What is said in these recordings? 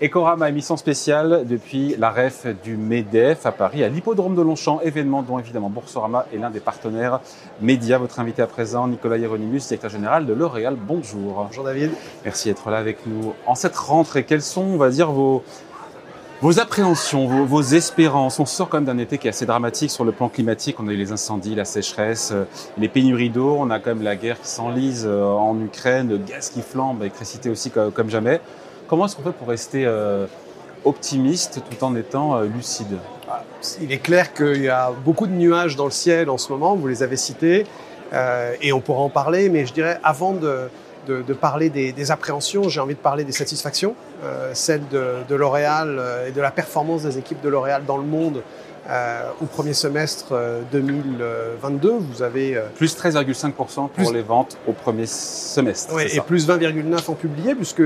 Ecorama, émission spéciale depuis la REF du MEDEF à Paris, à l'hippodrome de Longchamp, événement dont évidemment Boursorama est l'un des partenaires médias. Votre invité à présent, Nicolas Hieronymus, directeur général de L'Oréal. Bonjour. Bonjour David. Merci d'être là avec nous. En cette rentrée, quelles sont, on va dire, vos, vos appréhensions, vos, vos, espérances, on sort quand même d'un été qui est assez dramatique sur le plan climatique. On a eu les incendies, la sécheresse, euh, les pénuries d'eau. On a quand même la guerre qui s'enlise euh, en Ukraine, le gaz qui flambe, l'électricité aussi comme jamais. Comment est-ce qu'on fait pour rester euh, optimiste tout en étant euh, lucide? Il est clair qu'il y a beaucoup de nuages dans le ciel en ce moment, vous les avez cités, euh, et on pourra en parler, mais je dirais avant de, de, de parler des, des appréhensions, j'ai envie de parler des satisfactions, celles de, de L'Oréal et de la performance des équipes de L'Oréal dans le monde euh, au premier semestre 2022, vous avez... Euh, plus 13,5% pour plus... les ventes au premier semestre. Oui, et plus 20,9% en publié, puisque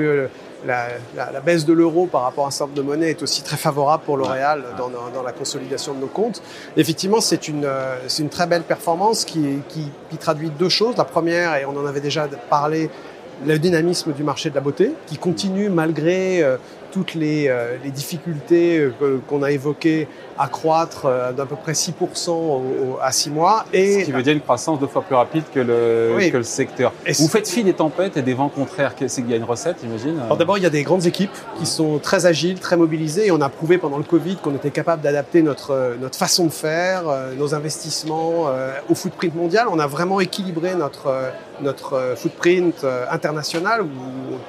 la, la, la baisse de l'euro par rapport à un certain de monnaie est aussi très favorable pour L'Oréal dans, dans, la consolidation de nos comptes. Effectivement, c'est une, c'est une très belle performance qui, qui, qui traduit deux choses. La première, et on en avait déjà parlé, le dynamisme du marché de la beauté, qui continue malgré euh, toutes les, euh, les difficultés euh, qu'on a évoquées à croître euh, d'à peu près 6% au, au, à 6 mois. Et, Ce qui veut dire une croissance deux fois plus rapide que le, oui. que le secteur. Et Vous faites fi des tempêtes et des vents contraires. C'est qu'il y a une recette, j'imagine d'abord, il y a des grandes équipes qui sont très agiles, très mobilisées. Et on a prouvé pendant le Covid qu'on était capable d'adapter notre, notre façon de faire, nos investissements au footprint mondial. On a vraiment équilibré notre, notre footprint international où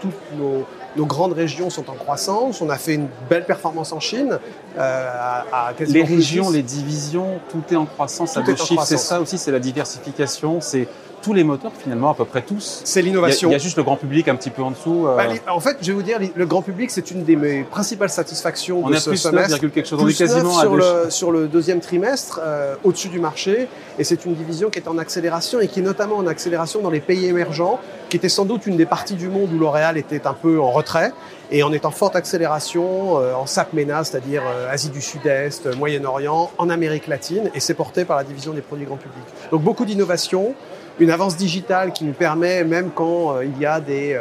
toutes nos nos grandes régions sont en croissance. On a fait une belle performance en Chine. Euh, à, à les régions, les divisions, tout est en croissance tout à deux chiffres. C'est ça aussi, c'est la diversification. C'est tous les moteurs finalement, à peu près tous. C'est l'innovation. Il y, y, a juste le grand public un petit peu en dessous. Euh... Bah, en fait, je vais vous dire, le grand public, c'est une des mes principales satisfactions on de ce plus semestre. quelque chose. On est quasiment sur, le, sur le deuxième trimestre, euh, au-dessus du marché. Et c'est une division qui est en accélération et qui est notamment en accélération dans les pays émergents, qui était sans doute une des parties du monde où L'Oréal était un peu en retrait. Et on est en forte accélération euh, en SAP-MENA, c'est-à-dire euh, Asie du Sud-Est, euh, Moyen-Orient, en Amérique latine, et c'est porté par la division des produits grand public. Donc beaucoup d'innovation, une avance digitale qui nous permet, même quand euh, il y a des,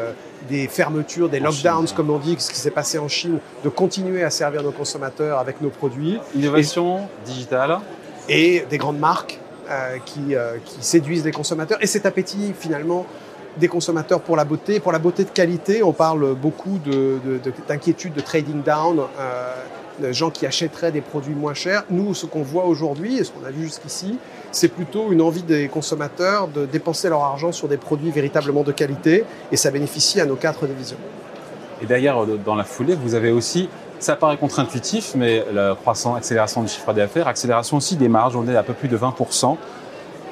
des fermetures, des lockdowns, Chine, comme on dit, ce qui s'est passé en Chine, de continuer à servir nos consommateurs avec nos produits. Innovation et, digitale. Et des grandes marques qui, qui séduisent les consommateurs. Et cet appétit, finalement, des consommateurs pour la beauté. Pour la beauté de qualité, on parle beaucoup d'inquiétude de, de, de, trading down, euh, de gens qui achèteraient des produits moins chers. Nous, ce qu'on voit aujourd'hui et ce qu'on a vu jusqu'ici, c'est plutôt une envie des consommateurs de dépenser leur argent sur des produits véritablement de qualité et ça bénéficie à nos quatre divisions. Et d'ailleurs, dans la foulée, vous avez aussi ça paraît contre-intuitif, mais la croissance, accélération du chiffre d'affaires, accélération aussi des marges, on est à peu plus de 20%.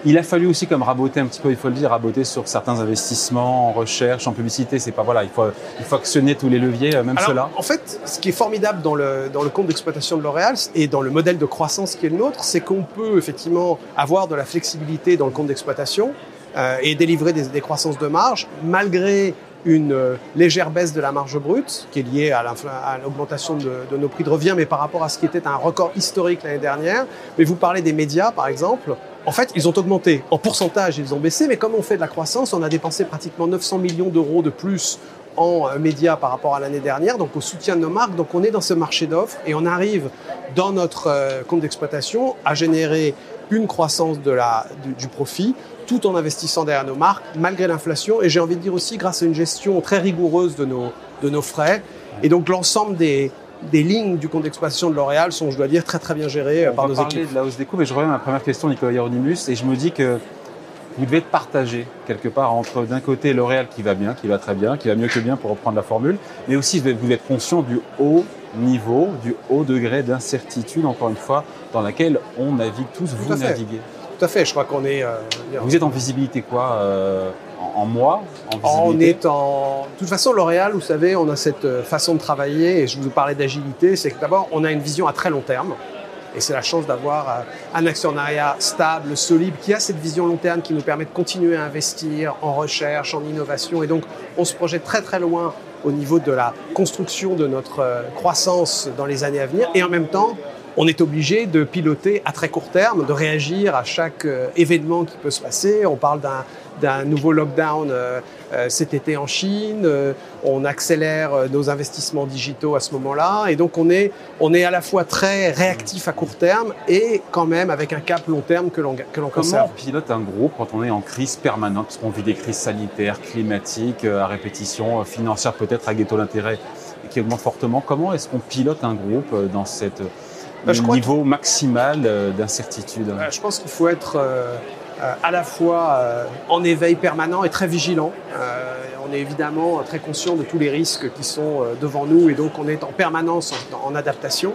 Il a fallu aussi comme raboter un petit peu, il faut le dire, raboter sur certains investissements en recherche, en publicité. C'est pas voilà, il faut il faut actionner tous les leviers, même ceux-là. En fait, ce qui est formidable dans le dans le compte d'exploitation de L'Oréal et dans le modèle de croissance qui est le nôtre, c'est qu'on peut effectivement avoir de la flexibilité dans le compte d'exploitation euh, et délivrer des, des croissances de marge malgré une euh, légère baisse de la marge brute qui est liée à l'augmentation de, de, nos prix de revient, mais par rapport à ce qui était un record historique l'année dernière. Mais vous parlez des médias, par exemple. En fait, ils ont augmenté. En pourcentage, ils ont baissé, mais comme on fait de la croissance, on a dépensé pratiquement 900 millions d'euros de plus en euh, médias par rapport à l'année dernière, donc au soutien de nos marques. Donc on est dans ce marché d'offres et on arrive dans notre euh, compte d'exploitation à générer une croissance du, du profit tout en investissant derrière nos marques, malgré l'inflation, et j'ai envie de dire aussi grâce à une gestion très rigoureuse de nos, de nos frais. Et donc l'ensemble des, des lignes du compte d'exploitation de L'Oréal sont, je dois dire, très très bien gérées On par va nos parler équipes. de la hausse des coûts, mais je reviens à ma première question, Nicolas Hieronymus, et je me dis que vous devez être partagé quelque part entre d'un côté L'Oréal qui va bien, qui va très bien, qui va mieux que bien pour reprendre la formule, mais aussi vous devez être conscient du haut niveau, du haut degré d'incertitude, encore une fois, dans laquelle on navigue tous, vous naviguez. Tout à fait, je crois qu'on est. Euh, vous êtes en visibilité quoi euh, en, en, mois en On est en. De toute façon, L'Oréal, vous savez, on a cette euh, façon de travailler, et je vous parlais d'agilité, c'est que d'abord, on a une vision à très long terme. Et c'est la chance d'avoir un actionnariat stable, solide, qui a cette vision long terme qui nous permet de continuer à investir en recherche, en innovation. Et donc, on se projette très très loin au niveau de la construction de notre croissance dans les années à venir. Et en même temps, on est obligé de piloter à très court terme, de réagir à chaque euh, événement qui peut se passer. On parle d'un nouveau lockdown euh, euh, cet été en Chine. On accélère nos investissements digitaux à ce moment-là. Et donc, on est, on est à la fois très réactif à court terme et quand même avec un cap long terme que l'on que l'on conserve. Comment on pilote un groupe quand on est en crise permanente? Parce qu'on vit des crises sanitaires, climatiques, à répétition, financières peut-être à ghetto l'intérêt qui augmente fortement. Comment est-ce qu'on pilote un groupe dans cette bah, niveau maximal d'incertitude Je pense qu'il faut être euh, à la fois euh, en éveil permanent et très vigilant. Euh, on est évidemment très conscient de tous les risques qui sont devant nous et donc on est en permanence en, adaptation.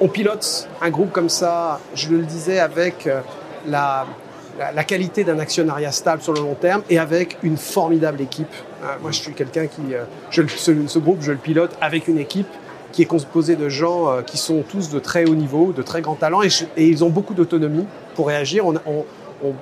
on pilote un groupe comme ça, je le disais, avec la, la, qualité d'un actionnariat stable sur le long terme et avec une formidable équipe. moi, je suis quelqu'un qui, je, ce, groupe, je le pilote avec une équipe qui est composée de gens qui sont tous de très haut niveau, de très grand talent et, ils ont beaucoup d'autonomie pour réagir. On, on,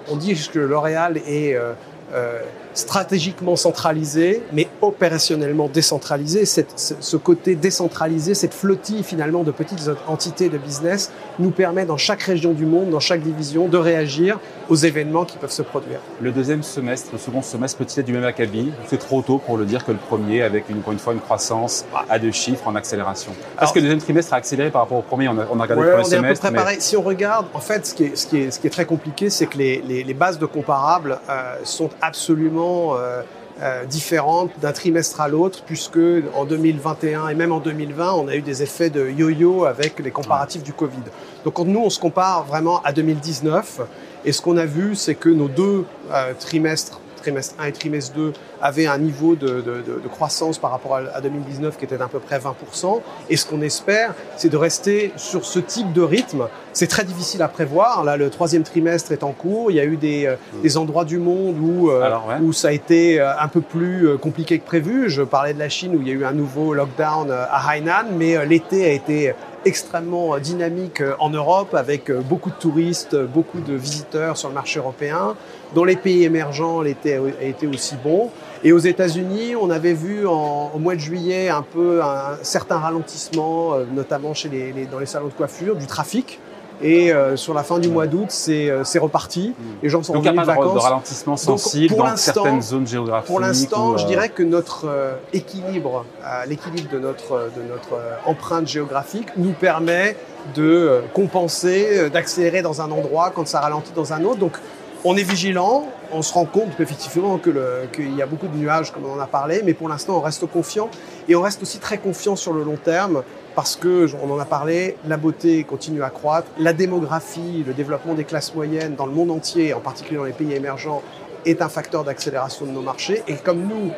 on, dit que L'Oréal est euh, euh, stratégiquement centralisé, mais opérationnellement décentralisé. Cette, ce côté décentralisé, cette flottille finalement de petites entités de business nous permet dans chaque région du monde, dans chaque division, de réagir aux événements qui peuvent se produire. Le deuxième semestre, le second semestre peut-il être du même acabit C'est trop tôt pour le dire que le premier, avec une, encore une fois une croissance à deux chiffres en accélération. Est-ce que le deuxième trimestre a accéléré par rapport au premier? On a, on a regardé le premier semestre. mais... Si on regarde, en fait, ce qui est, ce qui est, ce qui est très compliqué, c'est que les, les, les, bases de comparables euh, sont absolument euh, euh, différentes d'un trimestre à l'autre, puisque en 2021 et même en 2020, on a eu des effets de yo-yo avec les comparatifs du Covid. Donc nous, on se compare vraiment à 2019, et ce qu'on a vu, c'est que nos deux euh, trimestres trimestre 1 et trimestre 2 avaient un niveau de, de, de, croissance par rapport à, 2019 qui était d'à peu près 20%. Et ce qu'on espère, c'est de rester sur ce type de rythme. C'est très difficile à prévoir. Là, le troisième trimestre est en cours. Il y a eu des, euh, mm. des endroits du monde où, euh, où ça a été euh, un peu plus compliqué que prévu. Je parlais de la Chine où il y a eu un nouveau lockdown à Hainan, mais l'été a été extrêmement dynamique en Europe avec beaucoup de touristes, beaucoup de visiteurs sur le marché européen. Dans les pays émergents, l'été a été aussi bon. Et aux États-Unis, on avait vu en, au mois de juillet un peu un certain ralentissement, euh, notamment chez les, dans les salons de coiffure, du trafic. Et euh, sur la fin du mois d'août, c'est euh, reparti. Mmh. Les gens sont Donc, revenus de vacances. de ralentissement sensible dans certaines zones géographiques. Pour l'instant, je dirais que notre équilibre, l'équilibre de notre, de notre empreinte géographique nous permet de compenser, d'accélérer dans un endroit quand ça ralentit dans un autre. Donc on est vigilant, on se rend compte effectivement qu'il y a beaucoup de nuages comme on en a parlé, mais pour l'instant on reste confiant. Et on reste aussi très confiant sur le long terme parce que, on en a parlé, la beauté continue à croître, la démographie, le développement des classes moyennes dans le monde entier, en particulier dans les pays émergents, est un facteur d'accélération de nos marchés. Et comme nous,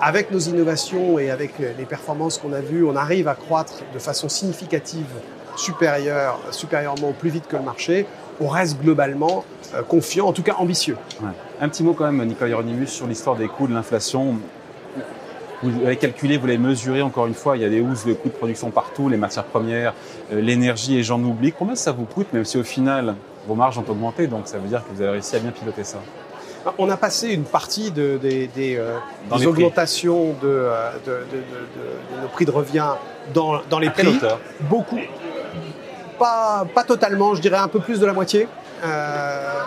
avec nos innovations et avec les performances qu'on a vues, on arrive à croître de façon significative supérieure, supérieurement plus vite que le marché, on reste globalement euh, confiant, en tout cas ambitieux. Un petit mot quand même, Nicolas Hieronymus, sur l'histoire des coûts de l'inflation. Vous l'avez calculé, vous l'avez mesuré encore une fois, il y a des hausses de coûts de production partout, les matières premières, euh, l'énergie et j'en oublie. Combien ça vous coûte, même si au final vos marges ont augmenté, donc ça veut dire que vous avez réussi à bien piloter ça on a passé une partie de, des, euh, augmentations de, nos prix de revient dans, les prix. Beaucoup, pas, totalement, je dirais un peu plus de la moitié. Euh,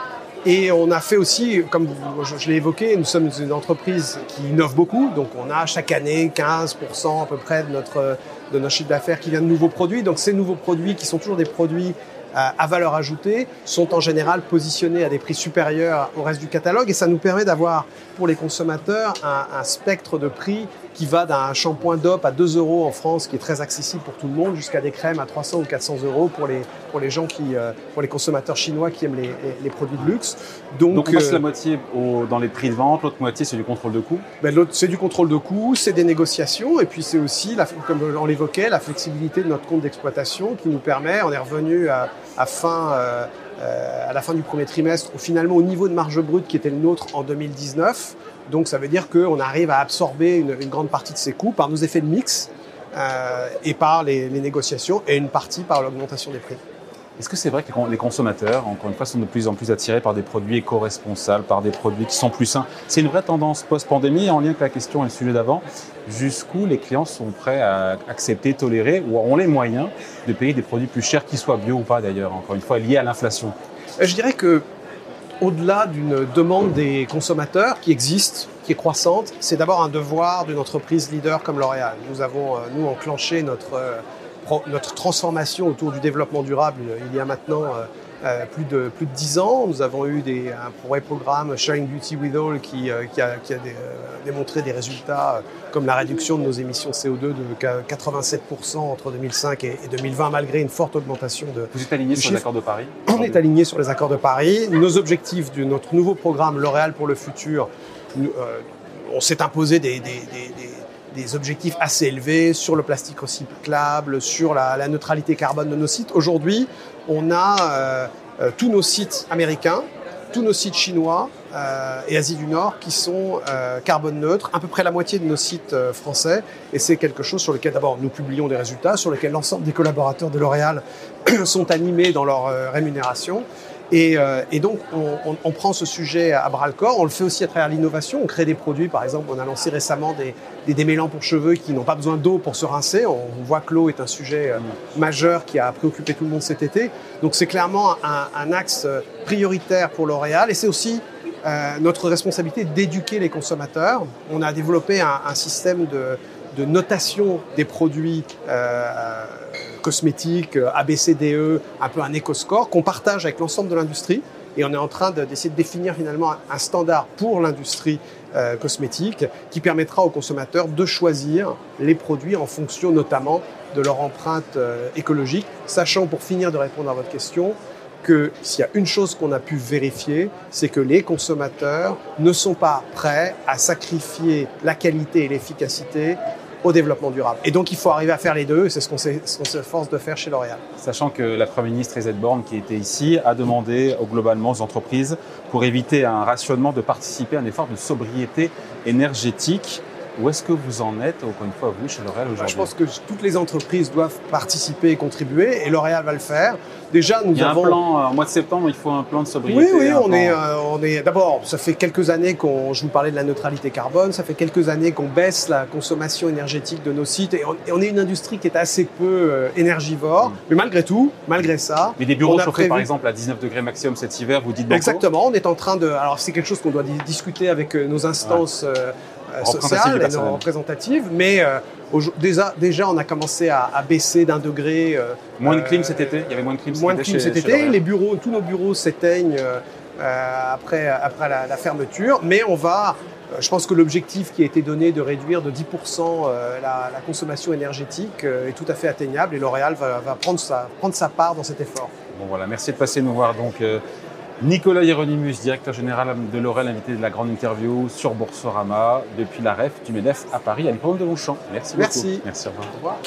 et on a fait aussi, comme je, l'ai évoqué, nous sommes une entreprise qui innove beaucoup. Donc on a chaque année 15% à peu près de notre, de chiffre d'affaires qui vient de nouveaux produits. Donc ces nouveaux produits qui sont toujours des produits euh, à valeur ajoutée sont en général positionnés à des prix supérieurs au reste du catalogue et ça nous permet d'avoir pour les consommateurs un spectre de prix qui va d'un shampoing DOP à 2 euros en France, qui est très accessible pour tout le monde, jusqu'à des crèmes à 300 ou 400 euros pour les, pour les gens qui, euh, pour les consommateurs chinois qui aiment les, les, produits de luxe. Donc, Donc on passe euh, la moitié au, dans les prix de vente, l'autre moitié c'est du contrôle de coût ben, L'autre c'est du contrôle de coût, c'est des négociations, et puis c'est aussi, la, comme on l'évoquait, la flexibilité de notre compte d'exploitation qui nous permet, on est revenu à, à fin... Euh, à la fin du premier trimestre, finalement au niveau de marge brute qui était le nôtre en 2019. Donc ça veut dire qu'on arrive à absorber une, grande partie de ces coûts par nos effets de mix euh, et par les, négociations et une partie par l'augmentation des prix. Est-ce que c'est vrai que les consommateurs, encore une fois, sont de plus en plus attirés par des produits éco-responsables, par des produits qui sont plus sains? C'est une vraie tendance post-pandémie, en lien avec la question et le sujet d'avant. Jusqu'où les clients sont prêts à accepter, tolérer, ou ont les moyens de payer des produits plus chers, qu'ils soient bio ou pas d'ailleurs, encore une fois, liés à l'inflation? Je dirais que au-delà d'une demande des consommateurs qui existe, qui est croissante, c'est d'abord un devoir d'une entreprise leader comme L'Oréal. Nous avons, euh, nous, enclenché notre, euh, notre transformation autour du développement durable il y a maintenant euh, euh, plus, de, plus de 10 ans. Nous avons eu des, un vrai programme Sharing Beauty with All qui, euh, qui a, qui a des, euh, démontré des résultats comme la réduction de nos émissions CO2 de 87% entre 2005 et, 2020 malgré une forte augmentation de... Vous êtes aligné sur les accords de Paris On est aligné sur les accords de Paris. Nos objectifs de notre nouveau programme L'Oréal pour le futur, on s'est imposé des, des, des objectifs assez élevés sur le plastique recyclable, sur la, la neutralité carbone de nos sites. Aujourd'hui, on a euh, euh, tous nos sites américains, tous nos sites chinois euh, et Asie du Nord qui sont carbone neutres, à peu près la moitié de nos sites français. Et c'est quelque chose sur lequel d'abord nous publions des résultats, sur lequel l'ensemble des collaborateurs de L'Oréal sont animés dans leur rémunération. Et, euh, et donc, on, on, on, prend ce sujet à bras le corps. On le fait aussi à travers l'innovation. On crée des produits. Par exemple, on a lancé récemment des, des démêlants pour cheveux qui n'ont pas besoin d'eau pour se rincer. On, voit que l'eau est un sujet euh, majeur qui a préoccupé tout le monde cet été. Donc, c'est clairement un, un, axe euh, prioritaire pour L'Oréal. Et c'est aussi euh, notre responsabilité d'éduquer les consommateurs. On a développé un, un système de, de notation des produits. Euh, cosmétiques, euh, ABCDE, un peu un éco-score qu'on partage avec l'ensemble de l'industrie. Et on est en train d'essayer de, définir finalement un standard pour l'industrie euh, cosmétique qui permettra aux consommateurs de choisir les produits en fonction notamment de leur empreinte euh, écologique, sachant pour finir de répondre à votre question que s'il y a une chose qu'on a pu vérifier, c'est que les consommateurs ne sont pas prêts à sacrifier la qualité et l'efficacité au développement durable. Et donc il faut arriver à faire les deux, c'est ce qu'on s'efforce de faire chez L'Oréal. Sachant que la Première ministre Elisabeth Borne, qui était ici, a demandé globalement aux entreprises, pour éviter un rationnement, de participer à un effort de sobriété énergétique. Où est-ce que vous en êtes, encore une fois, vous, chez L'Oréal aujourd'hui Je pense que toutes les entreprises doivent participer et contribuer, et L'Oréal va le faire. Déjà, nous il y a avons... un plan, euh, au mois de septembre, il faut un plan de sobriété. Oui, oui, on est, euh, on est. D'abord, ça fait quelques années qu'on. Je vous parlais de la neutralité carbone. Ça fait quelques années qu'on baisse la consommation énergétique de nos sites, et on, et on, est une industrie qui est assez peu euh, énergivore. Mm. Mais malgré tout, malgré ça. Mais des bureaux chauffés, prévu... par exemple, à 19 degrés maximum cet hiver, vous dites Exactement. On est en train de. Alors, c'est quelque chose qu'on doit discuter avec nos instances. Ouais. Sociales et non représentatives, mais euh, déjà, déjà, on a commencé à, à baisser d'un degré. Euh, moins de clim cet été? Il y avait moins de clim. Moins de clim cet été. Les bureaux, tous nos bureaux s'éteignent euh, après après la, la, fermeture, mais on va. Je pense que l'objectif qui a été donné de réduire de 10% la, la, consommation énergétique est tout à fait atteignable et L'Oréal va, va, prendre, sa, prendre sa part dans cet effort. Bon voilà, merci de passer nous voir donc Nicolas Hieronymus, directeur général de L'Oréal, invité de la grande interview sur Boursorama depuis la REF du MEDEF à Paris, à l'hippodrome de Longchamp. Merci, Merci. beaucoup. Merci. Au revoir. Au revoir.